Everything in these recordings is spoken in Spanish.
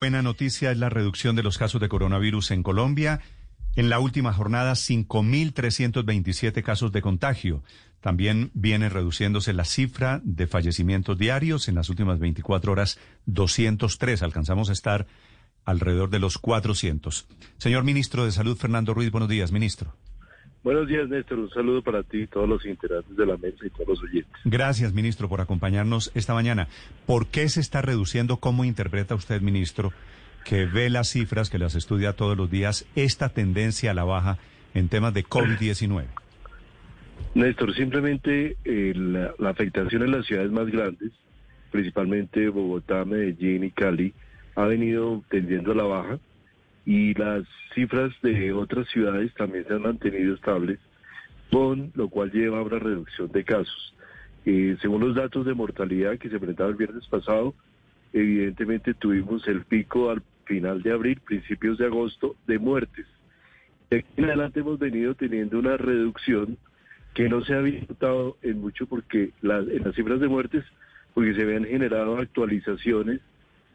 Buena noticia es la reducción de los casos de coronavirus en Colombia. En la última jornada, 5.327 casos de contagio. También viene reduciéndose la cifra de fallecimientos diarios. En las últimas 24 horas, 203. Alcanzamos a estar alrededor de los 400. Señor ministro de Salud, Fernando Ruiz, buenos días, ministro. Buenos días, Néstor. Un saludo para ti y todos los integrantes de la mesa y todos los oyentes. Gracias, ministro, por acompañarnos esta mañana. ¿Por qué se está reduciendo? ¿Cómo interpreta usted, ministro, que ve las cifras, que las estudia todos los días, esta tendencia a la baja en temas de COVID-19? Néstor, simplemente eh, la, la afectación en las ciudades más grandes, principalmente Bogotá, Medellín y Cali, ha venido tendiendo a la baja y las cifras de otras ciudades también se han mantenido estables, con lo cual lleva a una reducción de casos. Eh, según los datos de mortalidad que se presentaron el viernes pasado, evidentemente tuvimos el pico al final de abril, principios de agosto, de muertes. De aquí en adelante hemos venido teniendo una reducción que no se había notado en mucho porque en las cifras de muertes, porque se habían generado actualizaciones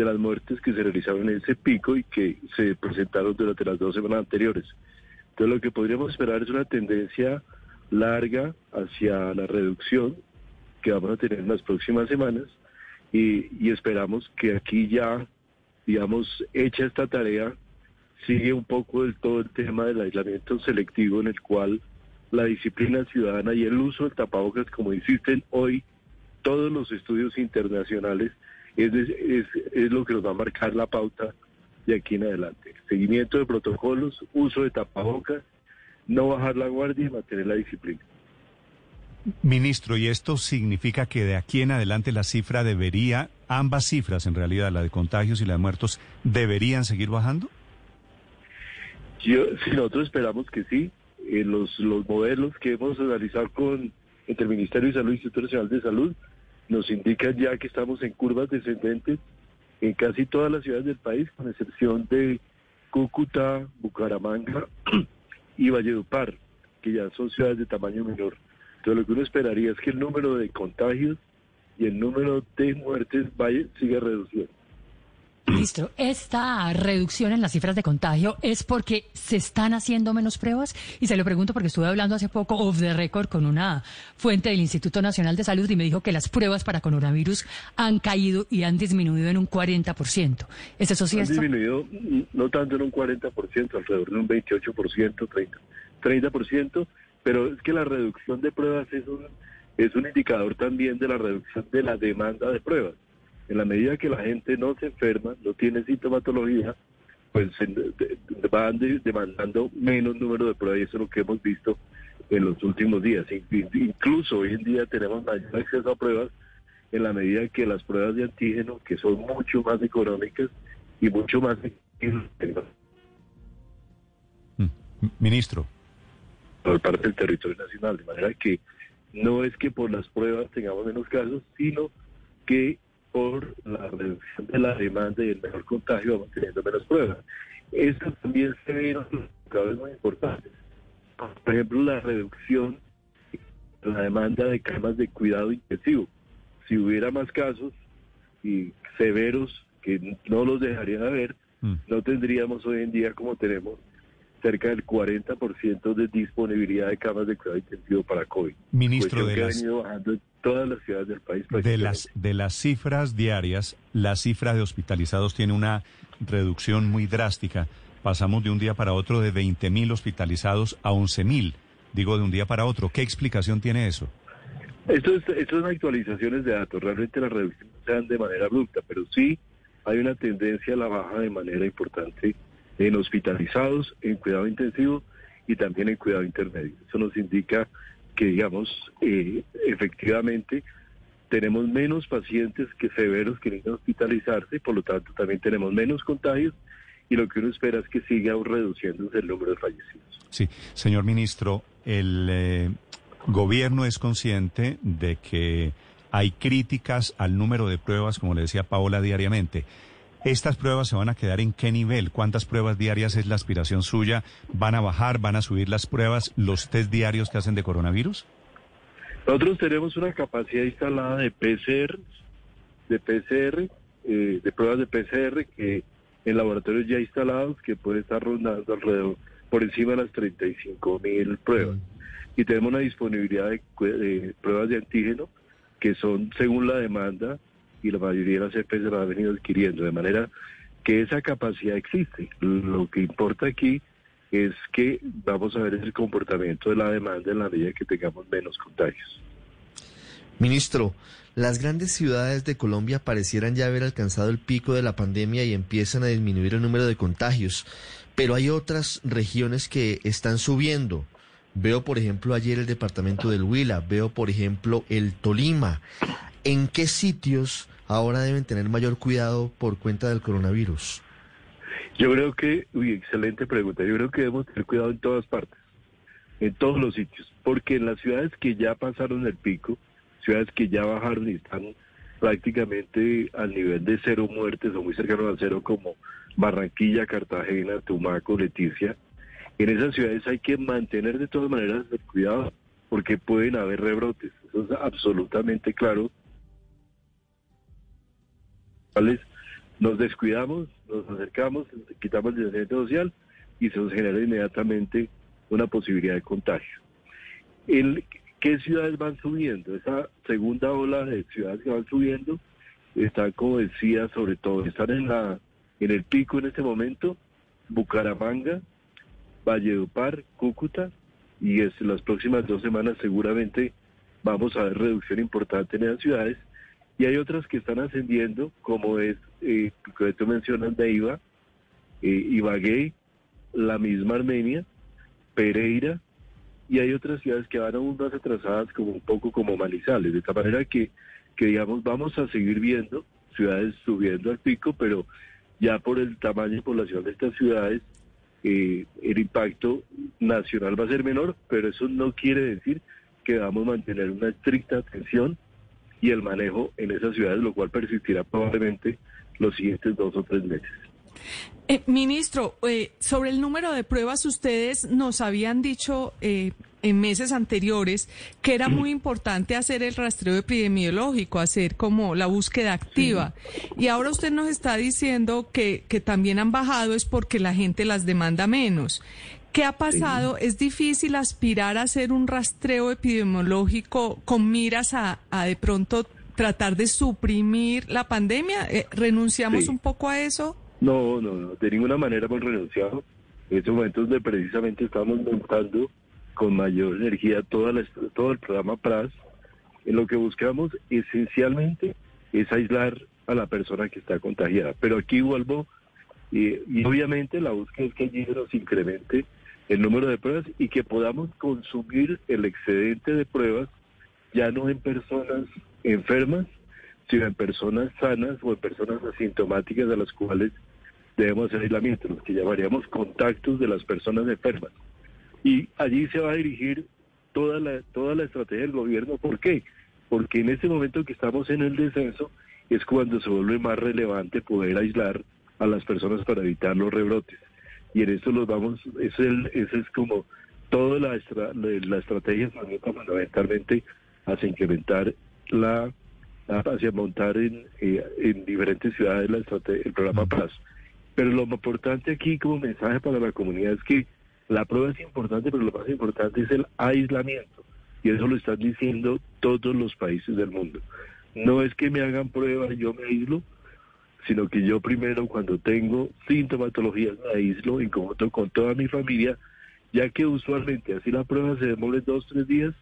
de las muertes que se realizaron en ese pico y que se presentaron durante las dos semanas anteriores. Entonces lo que podríamos esperar es una tendencia larga hacia la reducción que vamos a tener en las próximas semanas y, esperamos que aquí ya, digamos, hecha esta tarea, sigue un poco del todo el tema del aislamiento selectivo en el cual la disciplina ciudadana y el uso del tapabocas, como insisten hoy todos los estudios internacionales, es, es, lo que nos va a marcar la pauta de aquí en adelante. Seguimiento de protocolos, uso de tapabocas, no bajar la guardia y mantener la disciplina. Ministro, ¿y esto significa que de aquí en adelante la cifra debería, ambas cifras en realidad, la de contagios y la de muertos, deberían seguir bajando? Yo, si nosotros esperamos que sí, eh, los, los modelos que hemos analizado con entre el Ministerio de Salud y Instituto Nacional de Salud nos indican ya que estamos en curvas descendentes en casi todas las ciudades del país, con excepción de Cúcuta, Bucaramanga y Valledupar, que ya son ciudades de tamaño menor. Entonces lo que uno esperaría es que el número de contagios y el número de muertes vaya, siga reduciendo. Listo. Esta reducción en las cifras de contagio es porque se están haciendo menos pruebas. Y se lo pregunto porque estuve hablando hace poco off the record con una fuente del Instituto Nacional de Salud y me dijo que las pruebas para coronavirus han caído y han disminuido en un 40%. ¿Es eso cierto? Han disminuido no tanto en un 40%, alrededor de un 28%, 30%, 30%, pero es que la reducción de pruebas es un, es un indicador también de la reducción de la demanda de pruebas en la medida que la gente no se enferma, no tiene sintomatología, pues van demandando menos número de pruebas y eso es lo que hemos visto en los últimos días. Incluso hoy en día tenemos mayor acceso a pruebas en la medida que las pruebas de antígeno, que son mucho más económicas y mucho más... Mm, ministro. Por parte del territorio nacional, de manera que no es que por las pruebas tengamos menos casos, sino que por la reducción de la demanda y el mejor contagio vamos teniendo menos pruebas. Esto también se ve en otros indicadores muy importantes. Por ejemplo, la reducción de la demanda de camas de cuidado intensivo. Si hubiera más casos y severos que no los dejarían haber, mm. no tendríamos hoy en día como tenemos cerca del 40% de disponibilidad de camas de cuidado intensivo para COVID. Ministro de las... bajando en todas las ciudades del país. De las, de las cifras diarias, la cifra de hospitalizados tiene una reducción muy drástica. Pasamos de un día para otro de 20.000 hospitalizados a 11.000. Digo, de un día para otro. ¿Qué explicación tiene eso? Esto, es, esto son actualizaciones de datos. Realmente las reducciones se dan de manera abrupta, pero sí hay una tendencia a la baja de manera importante en hospitalizados, en cuidado intensivo y también en cuidado intermedio. Eso nos indica que, digamos, eh, efectivamente tenemos menos pacientes que severos que necesitan hospitalizarse, y por lo tanto también tenemos menos contagios y lo que uno espera es que siga reduciéndose el número de fallecidos. Sí, señor ministro, el eh, gobierno es consciente de que hay críticas al número de pruebas, como le decía Paola, diariamente. ¿Estas pruebas se van a quedar en qué nivel? ¿Cuántas pruebas diarias es la aspiración suya? ¿Van a bajar? ¿Van a subir las pruebas, los test diarios que hacen de coronavirus? Nosotros tenemos una capacidad instalada de PCR, de PCR, eh, de pruebas de PCR que en laboratorios ya instalados que puede estar rondando alrededor por encima de las 35 mil pruebas. Mm. Y tenemos una disponibilidad de, pruebas de antígeno que son según la demanda y la mayoría de las EPS las ha venido adquiriendo, de manera que esa capacidad existe. Lo que importa aquí es que vamos a ver el comportamiento de la demanda en la medida que tengamos menos contagios. Ministro, las grandes ciudades de Colombia parecieran ya haber alcanzado el pico de la pandemia y empiezan a disminuir el número de contagios, pero hay otras regiones que están subiendo. Veo, por ejemplo, ayer el departamento del Huila, veo, por ejemplo, el Tolima. ¿En qué sitios ahora deben tener mayor cuidado por cuenta del coronavirus? Yo creo que, uy, excelente pregunta. Yo creo que debemos tener cuidado en todas partes, en todos los sitios, porque en las ciudades que ya pasaron el pico, ciudades que ya bajaron y están prácticamente al nivel de cero muertes o muy cercanos a cero como Barranquilla, Cartagena, Tumaco, Leticia, en esas ciudades hay que mantener de todas maneras el cuidado porque pueden haber rebrotes. Eso es absolutamente claro. Nos descuidamos, nos acercamos, quitamos el distanciamiento social y se nos genera inmediatamente una posibilidad de contagio. El, ¿Qué ciudades van subiendo? Esa segunda ola de ciudades que van subiendo están, como decía, sobre todo, están en, la, en el pico en este momento, Bucaramanga, Valledupar, Cúcuta, y en las próximas dos semanas seguramente vamos a ver reducción importante en esas ciudades. Y hay otras que están ascendiendo, como es, eh, que tú mencionas, Neiva, eh, Ibagué, la misma Armenia, Pereira, y hay otras ciudades que van aún más atrasadas, como un poco como Manizales, de esta manera que, que digamos, vamos a seguir viendo ciudades subiendo al pico, pero ya por el tamaño y población de estas ciudades, eh, el impacto nacional va a ser menor, pero eso no quiere decir que vamos a mantener una estricta atención y el manejo en esas ciudades, lo cual persistirá probablemente los siguientes dos o tres meses. Eh, ministro, eh, sobre el número de pruebas, ustedes nos habían dicho eh, en meses anteriores que era muy importante hacer el rastreo epidemiológico, hacer como la búsqueda activa. Y ahora usted nos está diciendo que, que también han bajado es porque la gente las demanda menos. ¿Qué ha pasado? ¿Es difícil aspirar a hacer un rastreo epidemiológico con miras a, a de pronto tratar de suprimir la pandemia? ¿Renunciamos un poco a eso? No, no, no, de ninguna manera hemos renunciado. En estos momentos donde precisamente estamos montando con mayor energía toda todo el programa PRAS, en lo que buscamos esencialmente es aislar a la persona que está contagiada. Pero aquí vuelvo, y, obviamente la búsqueda es que allí nos incremente el número de pruebas y que podamos consumir el excedente de pruebas ya no en personas enfermas, sino en personas sanas o en personas asintomáticas de las cuales debemos hacer aislamiento, los que llamaríamos contactos de las personas enfermas. Y allí se va a dirigir toda la, toda la estrategia del gobierno. ¿Por qué? Porque en este momento que estamos en el descenso es cuando se vuelve más relevante poder aislar a las personas para evitar los rebrotes. Y en esto los vamos, es el, ese es como toda la, la estrategia fundamentalmente hacia incrementar la hacia montar en, eh, en diferentes ciudades la el programa Paz. Pero lo importante aquí como mensaje para la comunidad es que la prueba es importante, pero lo más importante es el aislamiento. Y eso lo están diciendo todos los países del mundo. No es que me hagan pruebas y yo me aíslo, sino que yo primero cuando tengo sintomatología me aíslo en conjunto con toda mi familia, ya que usualmente así la prueba se demora dos, tres días,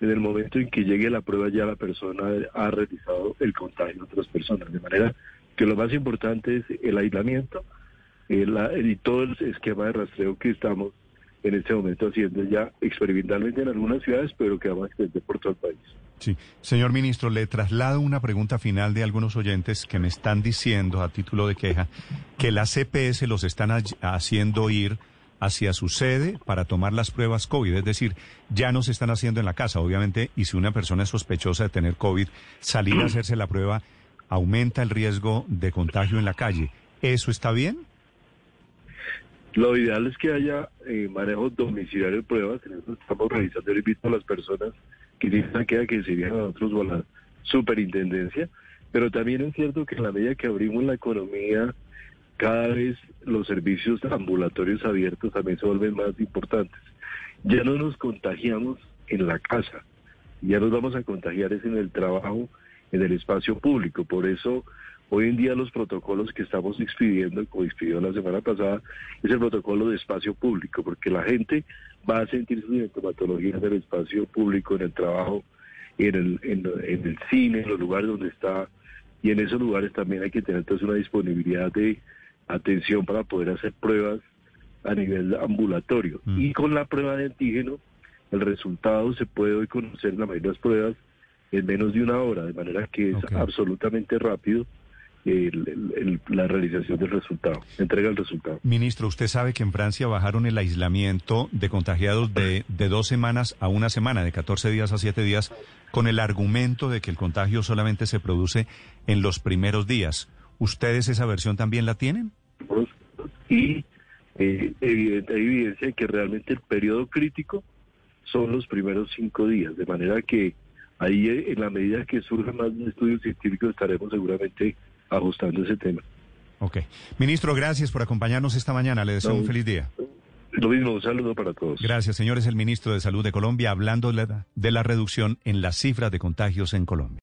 en el momento en que llegue la prueba ya la persona ha realizado el contagio a otras personas. De manera que lo más importante es el aislamiento y todo el esquema de rastreo que estamos en este momento haciendo ya experimentalmente en algunas ciudades, pero que vamos a extender por todo el país. Sí, señor ministro, le traslado una pregunta final de algunos oyentes que me están diciendo a título de queja que las CPS los están haciendo ir hacia su sede para tomar las pruebas COVID, es decir, ya no se están haciendo en la casa, obviamente, y si una persona es sospechosa de tener COVID, salir a hacerse la prueba aumenta el riesgo de contagio en la calle. ¿Eso está bien? Lo ideal es que haya eh, manejo domiciliario de pruebas. En eso estamos realizando. el invito a las personas que tienen que que se a nosotros o a la superintendencia. Pero también es cierto que en la medida que abrimos la economía cada vez los servicios ambulatorios abiertos también se vuelven más importantes. Ya no nos contagiamos en la casa, ya nos vamos a contagiar es en el trabajo, en el espacio público. Por eso hoy en día los protocolos que estamos expidiendo, como expidió la semana pasada, es el protocolo de espacio público, porque la gente va a sentir sus sintomatologías en el espacio público, en el trabajo, en el, en, el cine, en los lugares donde está, y en esos lugares también hay que tener entonces una disponibilidad de atención para poder hacer pruebas a nivel ambulatorio. Mm. Y con la prueba de antígeno, el resultado se puede hoy conocer en la mayoría de las pruebas en menos de una hora, de manera que es absolutamente rápido la realización del resultado, entrega el resultado. Ministro, usted sabe que en Francia bajaron el aislamiento de contagiados de, de dos semanas a una semana, de 14 días a 7 días, con el argumento de que el contagio solamente se produce en los primeros días. ¿Ustedes esa versión también la tienen? Y eh, evidente, hay evidencia de que realmente el periodo crítico son los primeros cinco días, de manera que ahí eh, en la medida que surjan más estudios científicos estaremos seguramente ajustando ese tema. Ok. Ministro, gracias por acompañarnos esta mañana. Le deseo un feliz día. Lo mismo, un saludo para todos. Gracias, señores. El ministro de Salud de Colombia hablando de la reducción en las cifras de contagios en Colombia.